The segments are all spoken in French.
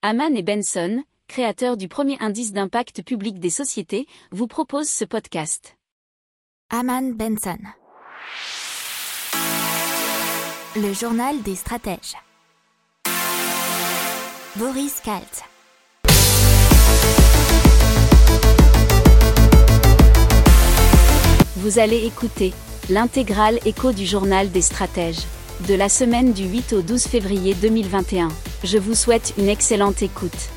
Haman et Benson, créateurs du premier indice d'impact public des sociétés, vous proposent ce podcast. Haman Benson. Le journal des stratèges. Boris Kalt. Vous allez écouter l'intégrale écho du journal des stratèges de la semaine du 8 au 12 février 2021. Je vous souhaite une excellente écoute.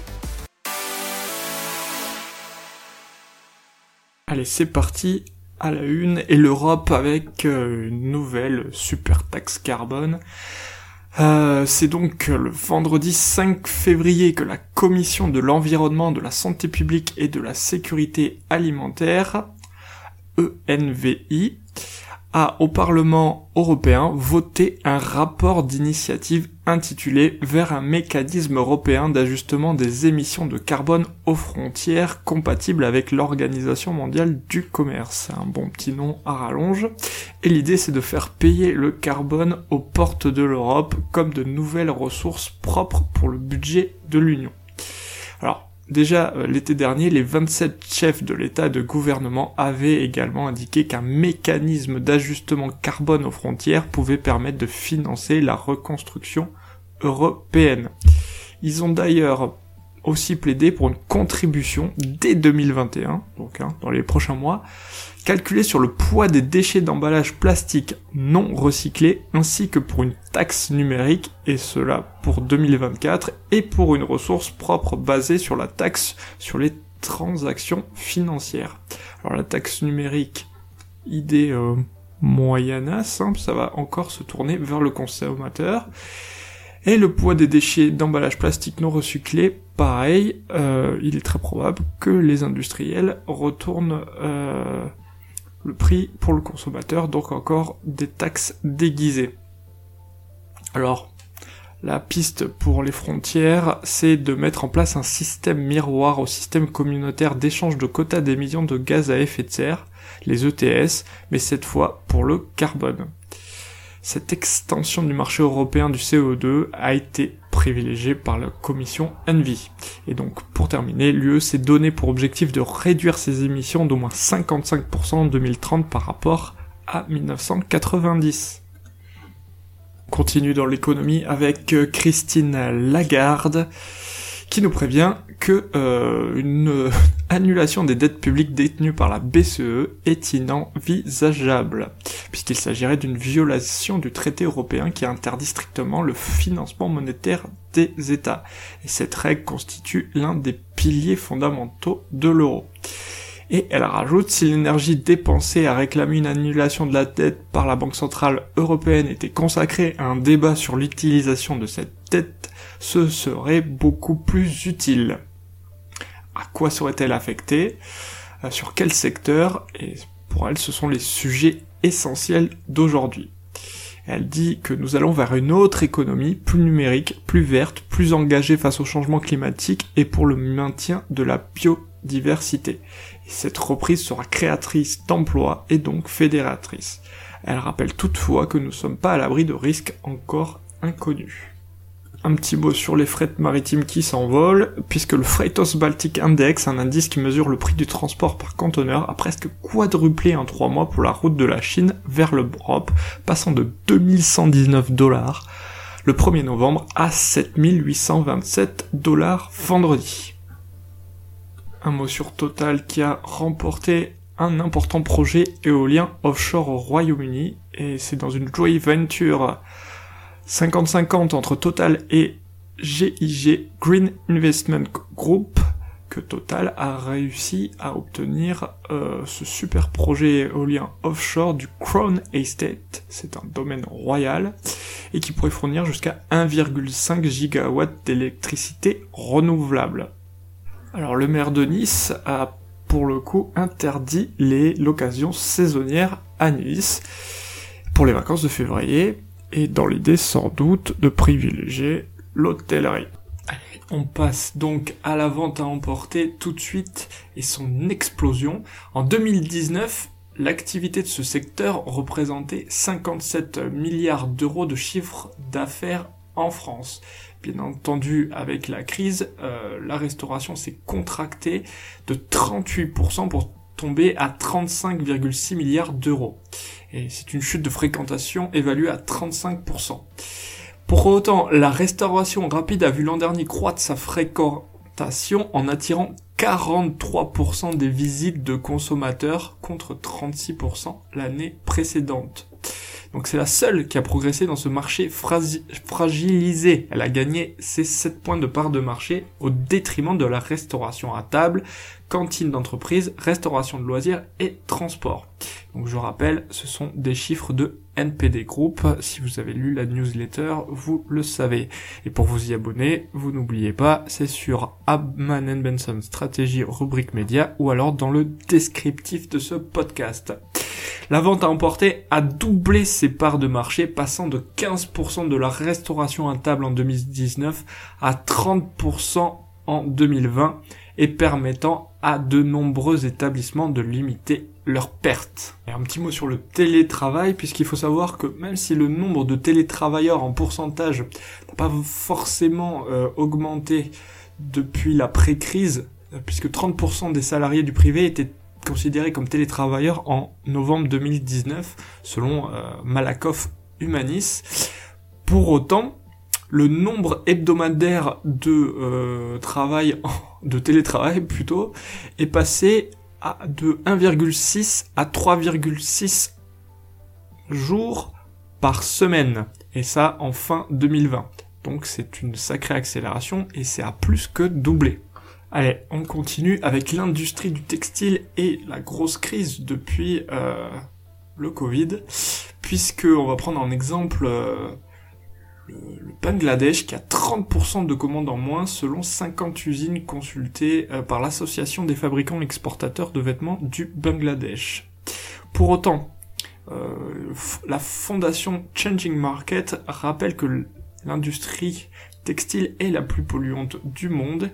Allez, c'est parti à la une et l'Europe avec euh, une nouvelle super taxe carbone. Euh, c'est donc le vendredi 5 février que la Commission de l'environnement, de la santé publique et de la sécurité alimentaire, ENVI, a au Parlement européen voté un rapport d'initiative intitulé Vers un mécanisme européen d'ajustement des émissions de carbone aux frontières compatible avec l'Organisation mondiale du commerce. C'est un bon petit nom à rallonge. Et l'idée c'est de faire payer le carbone aux portes de l'Europe comme de nouvelles ressources propres pour le budget de l'Union. Déjà euh, l'été dernier, les 27 chefs de l'État et de gouvernement avaient également indiqué qu'un mécanisme d'ajustement carbone aux frontières pouvait permettre de financer la reconstruction européenne. Ils ont d'ailleurs aussi plaidé pour une contribution dès 2021, donc hein, dans les prochains mois, calculée sur le poids des déchets d'emballage plastique non recyclés, ainsi que pour une taxe numérique, et cela pour 2024, et pour une ressource propre basée sur la taxe sur les transactions financières. Alors la taxe numérique, idée euh, moyenne, simple, ça va encore se tourner vers le consommateur. Et le poids des déchets d'emballage plastique non recyclés, pareil, euh, il est très probable que les industriels retournent euh, le prix pour le consommateur, donc encore des taxes déguisées. Alors, la piste pour les frontières, c'est de mettre en place un système miroir au système communautaire d'échange de quotas d'émissions de gaz à effet de serre, les ETS, mais cette fois pour le carbone cette extension du marché européen du CO2 a été privilégiée par la commission Envy. Et donc, pour terminer, l'UE s'est donné pour objectif de réduire ses émissions d'au moins 55% en 2030 par rapport à 1990. On continue dans l'économie avec euh, Christine Lagarde qui nous prévient que euh, une euh, annulation des dettes publiques détenues par la BCE est inenvisageable, puisqu'il s'agirait d'une violation du traité européen qui interdit strictement le financement monétaire des États. Et cette règle constitue l'un des piliers fondamentaux de l'euro. Et elle rajoute, si l'énergie dépensée à réclamer une annulation de la dette par la Banque Centrale Européenne était consacrée à un débat sur l'utilisation de cette dette, ce serait beaucoup plus utile. À quoi serait-elle affectée euh, Sur quel secteur Et pour elle, ce sont les sujets essentiels d'aujourd'hui. Elle dit que nous allons vers une autre économie, plus numérique, plus verte, plus engagée face au changement climatique et pour le maintien de la biodiversité. Et cette reprise sera créatrice d'emplois et donc fédératrice. Elle rappelle toutefois que nous ne sommes pas à l'abri de risques encore inconnus. Un petit mot sur les frettes maritimes qui s'envolent, puisque le Freightos Baltic Index, un indice qui mesure le prix du transport par conteneur, a presque quadruplé en trois mois pour la route de la Chine vers l'Europe, passant de 2119 dollars le 1er novembre à 7827 dollars vendredi. Un mot sur Total qui a remporté un important projet éolien offshore au Royaume-Uni, et c'est dans une joint venture 50-50 entre Total et GIG Green Investment Group que Total a réussi à obtenir euh, ce super projet éolien offshore du Crown Estate, c'est un domaine royal, et qui pourrait fournir jusqu'à 1,5 gigawatts d'électricité renouvelable. Alors le maire de Nice a pour le coup interdit les locations saisonnières à Nice pour les vacances de février, et dans l'idée sans doute de privilégier l'hôtellerie. On passe donc à la vente à emporter tout de suite et son explosion. En 2019, l'activité de ce secteur représentait 57 milliards d'euros de chiffre d'affaires en France. Bien entendu, avec la crise, euh, la restauration s'est contractée de 38% pour à 35,6 milliards d'euros. Et c'est une chute de fréquentation évaluée à 35%. Pour autant, la restauration rapide a vu l'an dernier croître sa fréquentation en attirant 43% des visites de consommateurs contre 36% l'année précédente. Donc c'est la seule qui a progressé dans ce marché fragilisé. Elle a gagné ses 7 points de part de marché au détriment de la restauration à table, cantine d'entreprise, restauration de loisirs et transport. Donc je rappelle, ce sont des chiffres de NPD Group. Si vous avez lu la newsletter, vous le savez. Et pour vous y abonner, vous n'oubliez pas, c'est sur Abman Benson Stratégie rubrique média ou alors dans le descriptif de ce podcast. La vente à emporter a doublé ses parts de marché, passant de 15% de la restauration à table en 2019 à 30% en 2020 et permettant à de nombreux établissements de limiter leurs pertes. Un petit mot sur le télétravail, puisqu'il faut savoir que même si le nombre de télétravailleurs en pourcentage n'a pas forcément euh, augmenté depuis la pré-crise, puisque 30% des salariés du privé étaient considérés comme télétravailleurs en novembre 2019, selon euh, Malakoff Humanis. Pour autant, le nombre hebdomadaire de euh, travail, de télétravail plutôt, est passé à de 1,6 à 3,6 jours par semaine. Et ça en fin 2020. Donc c'est une sacrée accélération et c'est à plus que doubler. Allez, on continue avec l'industrie du textile et la grosse crise depuis euh, le Covid, puisque on va prendre en exemple euh, le, Bangladesh qui a 30% de commandes en moins selon 50 usines consultées euh, par l'association des fabricants exportateurs de vêtements du Bangladesh. Pour autant, la fondation Changing Market rappelle que l'industrie textile est la plus polluante du monde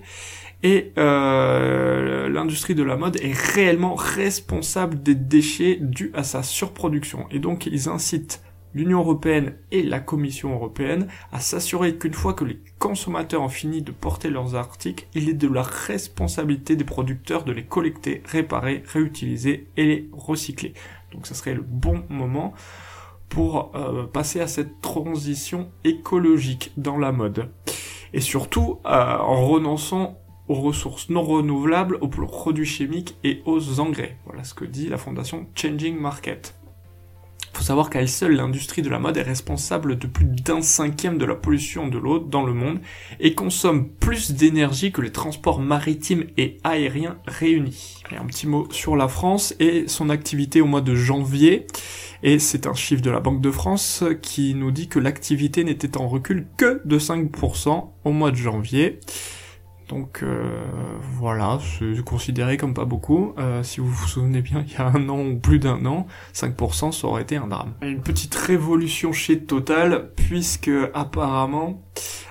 et euh, l'industrie de la mode est réellement responsable des déchets dus à sa surproduction. Et donc ils incitent l'Union européenne et la Commission européenne à s'assurer qu'une fois que les consommateurs ont fini de porter leurs articles, il est de la responsabilité des producteurs de les collecter, réparer, réutiliser et les recycler. Donc ça serait le bon moment pour euh, passer à cette transition écologique dans la mode. Et surtout euh, en renonçant aux ressources non renouvelables, aux produits chimiques et aux engrais. Voilà ce que dit la fondation Changing Market. Il faut savoir qu'à elle seule, l'industrie de la mode est responsable de plus d'un cinquième de la pollution de l'eau dans le monde et consomme plus d'énergie que les transports maritimes et aériens réunis. Un petit mot sur la France et son activité au mois de janvier. Et c'est un chiffre de la Banque de France qui nous dit que l'activité n'était en recul que de 5% au mois de janvier. Donc euh, voilà, c'est considéré comme pas beaucoup. Euh, si vous vous souvenez bien, il y a un an ou plus d'un an, 5% ça aurait été un drame. Une petite révolution chez Total, puisque apparemment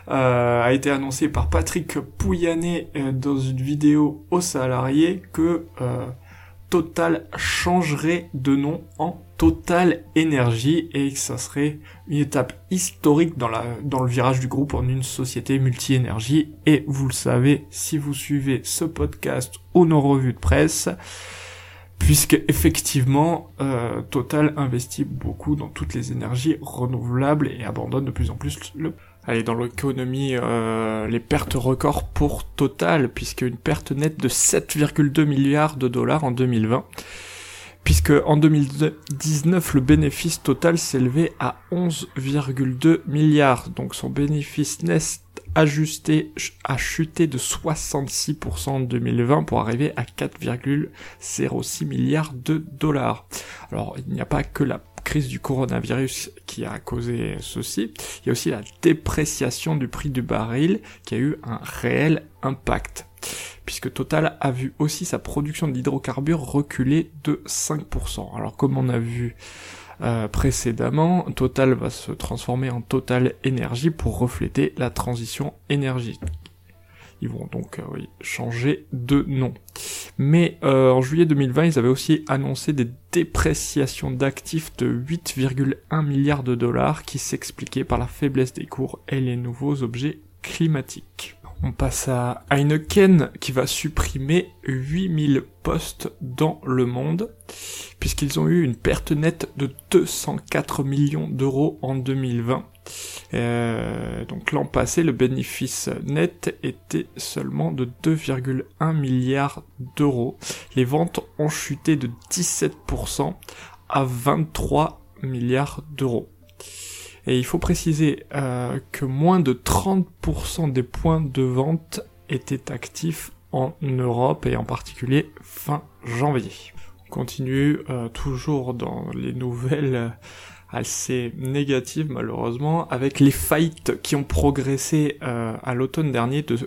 euh, a été annoncé par Patrick Pouyanné dans une vidéo aux salariés que Total changerait de nom en Total Énergie et que ça serait une étape historique dans, la, dans le virage du groupe en une société multi-énergie. Et vous le savez, si vous suivez ce podcast ou nos revues de presse, puisque effectivement euh, Total investit beaucoup dans toutes les énergies renouvelables et abandonne de plus en plus le Allez, dans l'économie, euh, les pertes records pour Total, puisque une perte nette de 7,2 milliards de dollars en 2020 puisque en 2019 le bénéfice total s'élevait à 11,2 milliards, donc son bénéfice net ajusté a chuté de 66% en 2020 pour arriver à 4,06 milliards de dollars. Alors il n'y a pas que la crise du coronavirus qui a causé ceci, il y a aussi la dépréciation du prix du baril qui a eu un réel impact puisque Total a vu aussi sa production d'hydrocarbures reculer de 5%. Alors comme on a vu euh, précédemment, Total va se transformer en Total Énergie pour refléter la transition énergétique. Ils vont donc euh, changer de nom. Mais euh, en juillet 2020, ils avaient aussi annoncé des dépréciations d'actifs de 8,1 milliards de dollars qui s'expliquaient par la faiblesse des cours et les nouveaux objets climatique. On passe à Heineken qui va supprimer 8000 postes dans le monde puisqu'ils ont eu une perte nette de 204 millions d'euros en 2020. Euh, donc l'an passé, le bénéfice net était seulement de 2,1 milliards d'euros. Les ventes ont chuté de 17% à 23 milliards d'euros. Et il faut préciser euh, que moins de 30% des points de vente étaient actifs en Europe et en particulier fin janvier. On continue euh, toujours dans les nouvelles assez négatives malheureusement avec les faillites qui ont progressé euh, à l'automne dernier de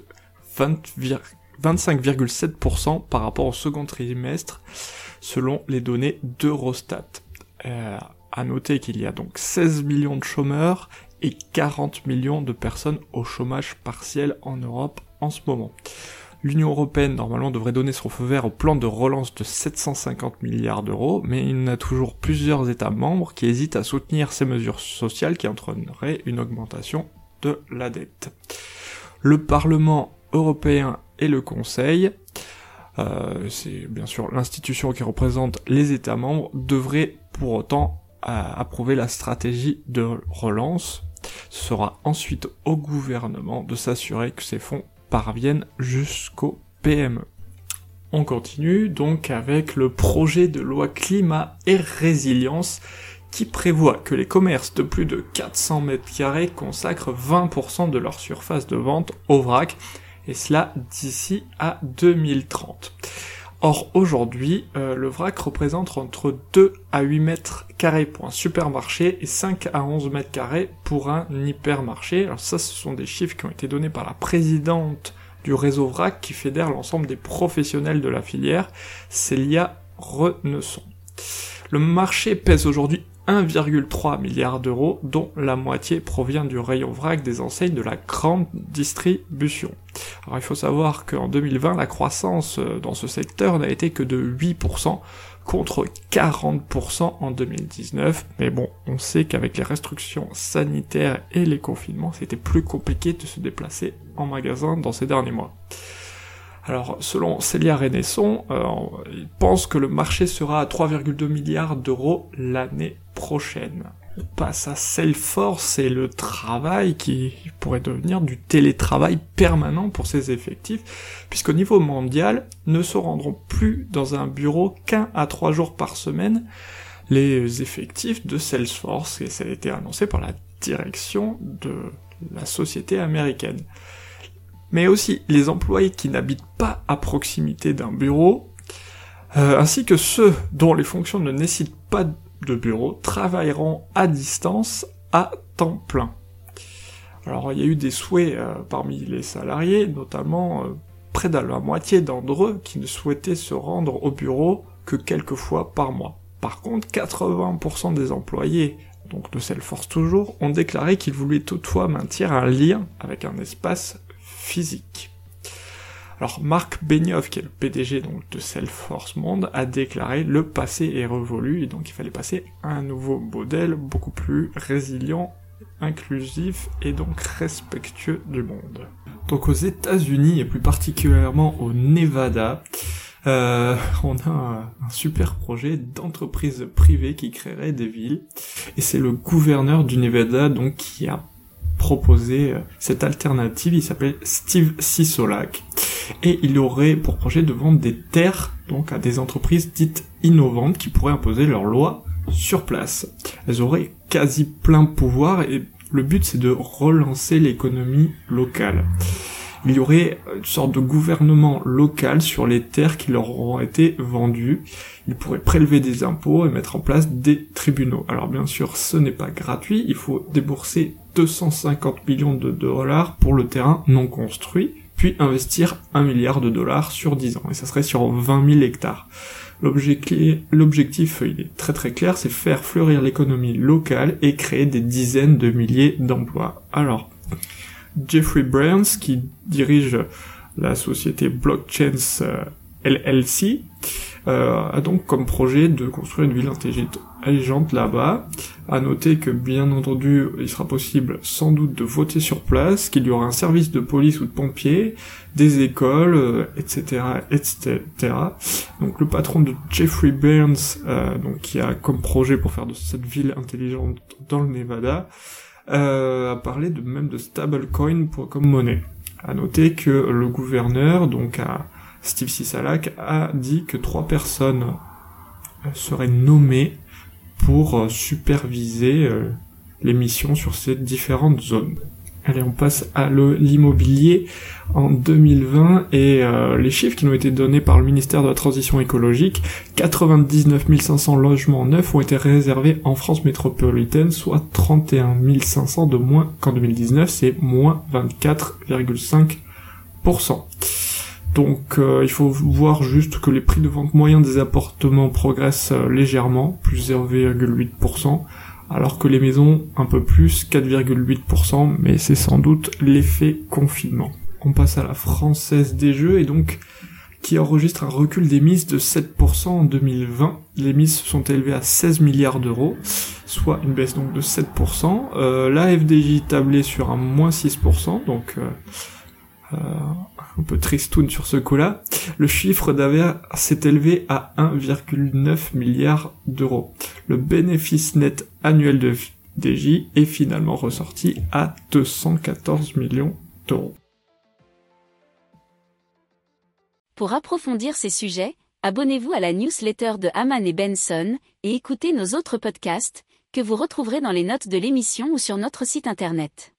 25,7% par rapport au second trimestre selon les données d'Eurostat. À noter qu'il y a donc 16 millions de chômeurs et 40 millions de personnes au chômage partiel en Europe en ce moment. L'Union Européenne normalement devrait donner son feu vert au plan de relance de 750 milliards d'euros, mais il y a toujours plusieurs États membres qui hésitent à soutenir ces mesures sociales qui entraîneraient une augmentation de la dette. Le Parlement européen et le Conseil, euh, c'est bien sûr l'institution qui représente les États membres, devraient pour autant approuver la stratégie de relance. Ce sera ensuite au gouvernement de s'assurer que ces fonds parviennent jusqu'au PME. On continue donc avec le projet de loi climat et résilience qui prévoit que les commerces de plus de 400 mètres carrés consacrent 20% de leur surface de vente au vrac, et cela d'ici à 2030. Or aujourd'hui, euh, le vrac représente entre 2 à 8 mètres carrés pour un supermarché et 5 à 11 mètres carrés pour un hypermarché. Alors ça, ce sont des chiffres qui ont été donnés par la présidente du réseau vrac qui fédère l'ensemble des professionnels de la filière, Célia Renesson. Le marché pèse aujourd'hui 1,3 milliard d'euros, dont la moitié provient du rayon vrac des enseignes de la grande distribution. Alors il faut savoir qu'en 2020, la croissance euh, dans ce secteur n'a été que de 8%, contre 40% en 2019. Mais bon, on sait qu'avec les restrictions sanitaires et les confinements, c'était plus compliqué de se déplacer en magasin dans ces derniers mois. Alors, selon Célia Renesson, euh, il pense que le marché sera à 3,2 milliards d'euros l'année prochaine. On passe à Salesforce et le travail qui pourrait devenir du télétravail permanent pour ses effectifs, puisqu'au niveau mondial, ne se rendront plus dans un bureau qu'un à trois jours par semaine les effectifs de Salesforce, et ça a été annoncé par la direction de la société américaine mais aussi les employés qui n'habitent pas à proximité d'un bureau, euh, ainsi que ceux dont les fonctions ne nécessitent pas de bureau, travailleront à distance à temps plein. Alors il y a eu des souhaits euh, parmi les salariés, notamment euh, près de la moitié d'entre eux qui ne souhaitaient se rendre au bureau que quelques fois par mois. Par contre, 80% des employés, donc de Salesforce toujours, ont déclaré qu'ils voulaient toutefois maintenir un lien avec un espace physique. Alors Marc Benioff, qui est le PDG donc de Salesforce Monde, a déclaré le passé est révolu et donc il fallait passer à un nouveau modèle beaucoup plus résilient, inclusif et donc respectueux du monde. Donc aux États-Unis et plus particulièrement au Nevada, euh, on a un, un super projet d'entreprise privée qui créerait des villes et c'est le gouverneur du Nevada donc qui a proposer euh, cette alternative. Il s'appelle Steve Sisolak et il aurait pour projet de vendre des terres donc à des entreprises dites innovantes qui pourraient imposer leurs lois sur place. Elles auraient quasi plein pouvoir et le but c'est de relancer l'économie locale. Il y aurait une sorte de gouvernement local sur les terres qui leur auront été vendues. Ils pourraient prélever des impôts et mettre en place des tribunaux. Alors bien sûr, ce n'est pas gratuit, il faut débourser 250 millions de dollars pour le terrain non construit, puis investir 1 milliard de dollars sur 10 ans, et ça serait sur 20 000 hectares. L'objectif, il est très très clair, c'est faire fleurir l'économie locale et créer des dizaines de milliers d'emplois. Alors, Jeffrey Burns, qui dirige la société Blockchains euh, LLC, euh, a donc comme projet de construire une ville allégeante là-bas. À noter que bien entendu, il sera possible sans doute de voter sur place, qu'il y aura un service de police ou de pompiers, des écoles, etc., etc. Donc le patron de Jeffrey Burns, euh, donc qui a comme projet pour faire de cette ville intelligente dans le Nevada, euh, a parlé de même de stablecoin pour comme monnaie. À noter que le gouverneur, donc à Steve Sisalak, a dit que trois personnes seraient nommées pour euh, superviser euh, les missions sur ces différentes zones. Allez, on passe à l'immobilier en 2020 et euh, les chiffres qui nous ont été donnés par le ministère de la Transition écologique, 99 500 logements neufs ont été réservés en France métropolitaine, soit 31 500 de moins qu'en 2019, c'est moins 24,5%. Donc euh, il faut voir juste que les prix de vente moyens des appartements progressent euh, légèrement, plus 0,8%, alors que les maisons un peu plus, 4,8%, mais c'est sans doute l'effet confinement. On passe à la française des jeux et donc qui enregistre un recul des mises de 7% en 2020. Les mises sont élevées à 16 milliards d'euros, soit une baisse donc de 7%. Euh, la FDJ tablée sur un moins 6%, donc euh, un peu tristoun sur ce coup-là, le chiffre d'affaires s'est élevé à 1,9 milliard d'euros. Le bénéfice net annuel de DJ est finalement ressorti à 214 millions d'euros. Pour approfondir ces sujets, abonnez-vous à la newsletter de Haman et Benson et écoutez nos autres podcasts que vous retrouverez dans les notes de l'émission ou sur notre site internet.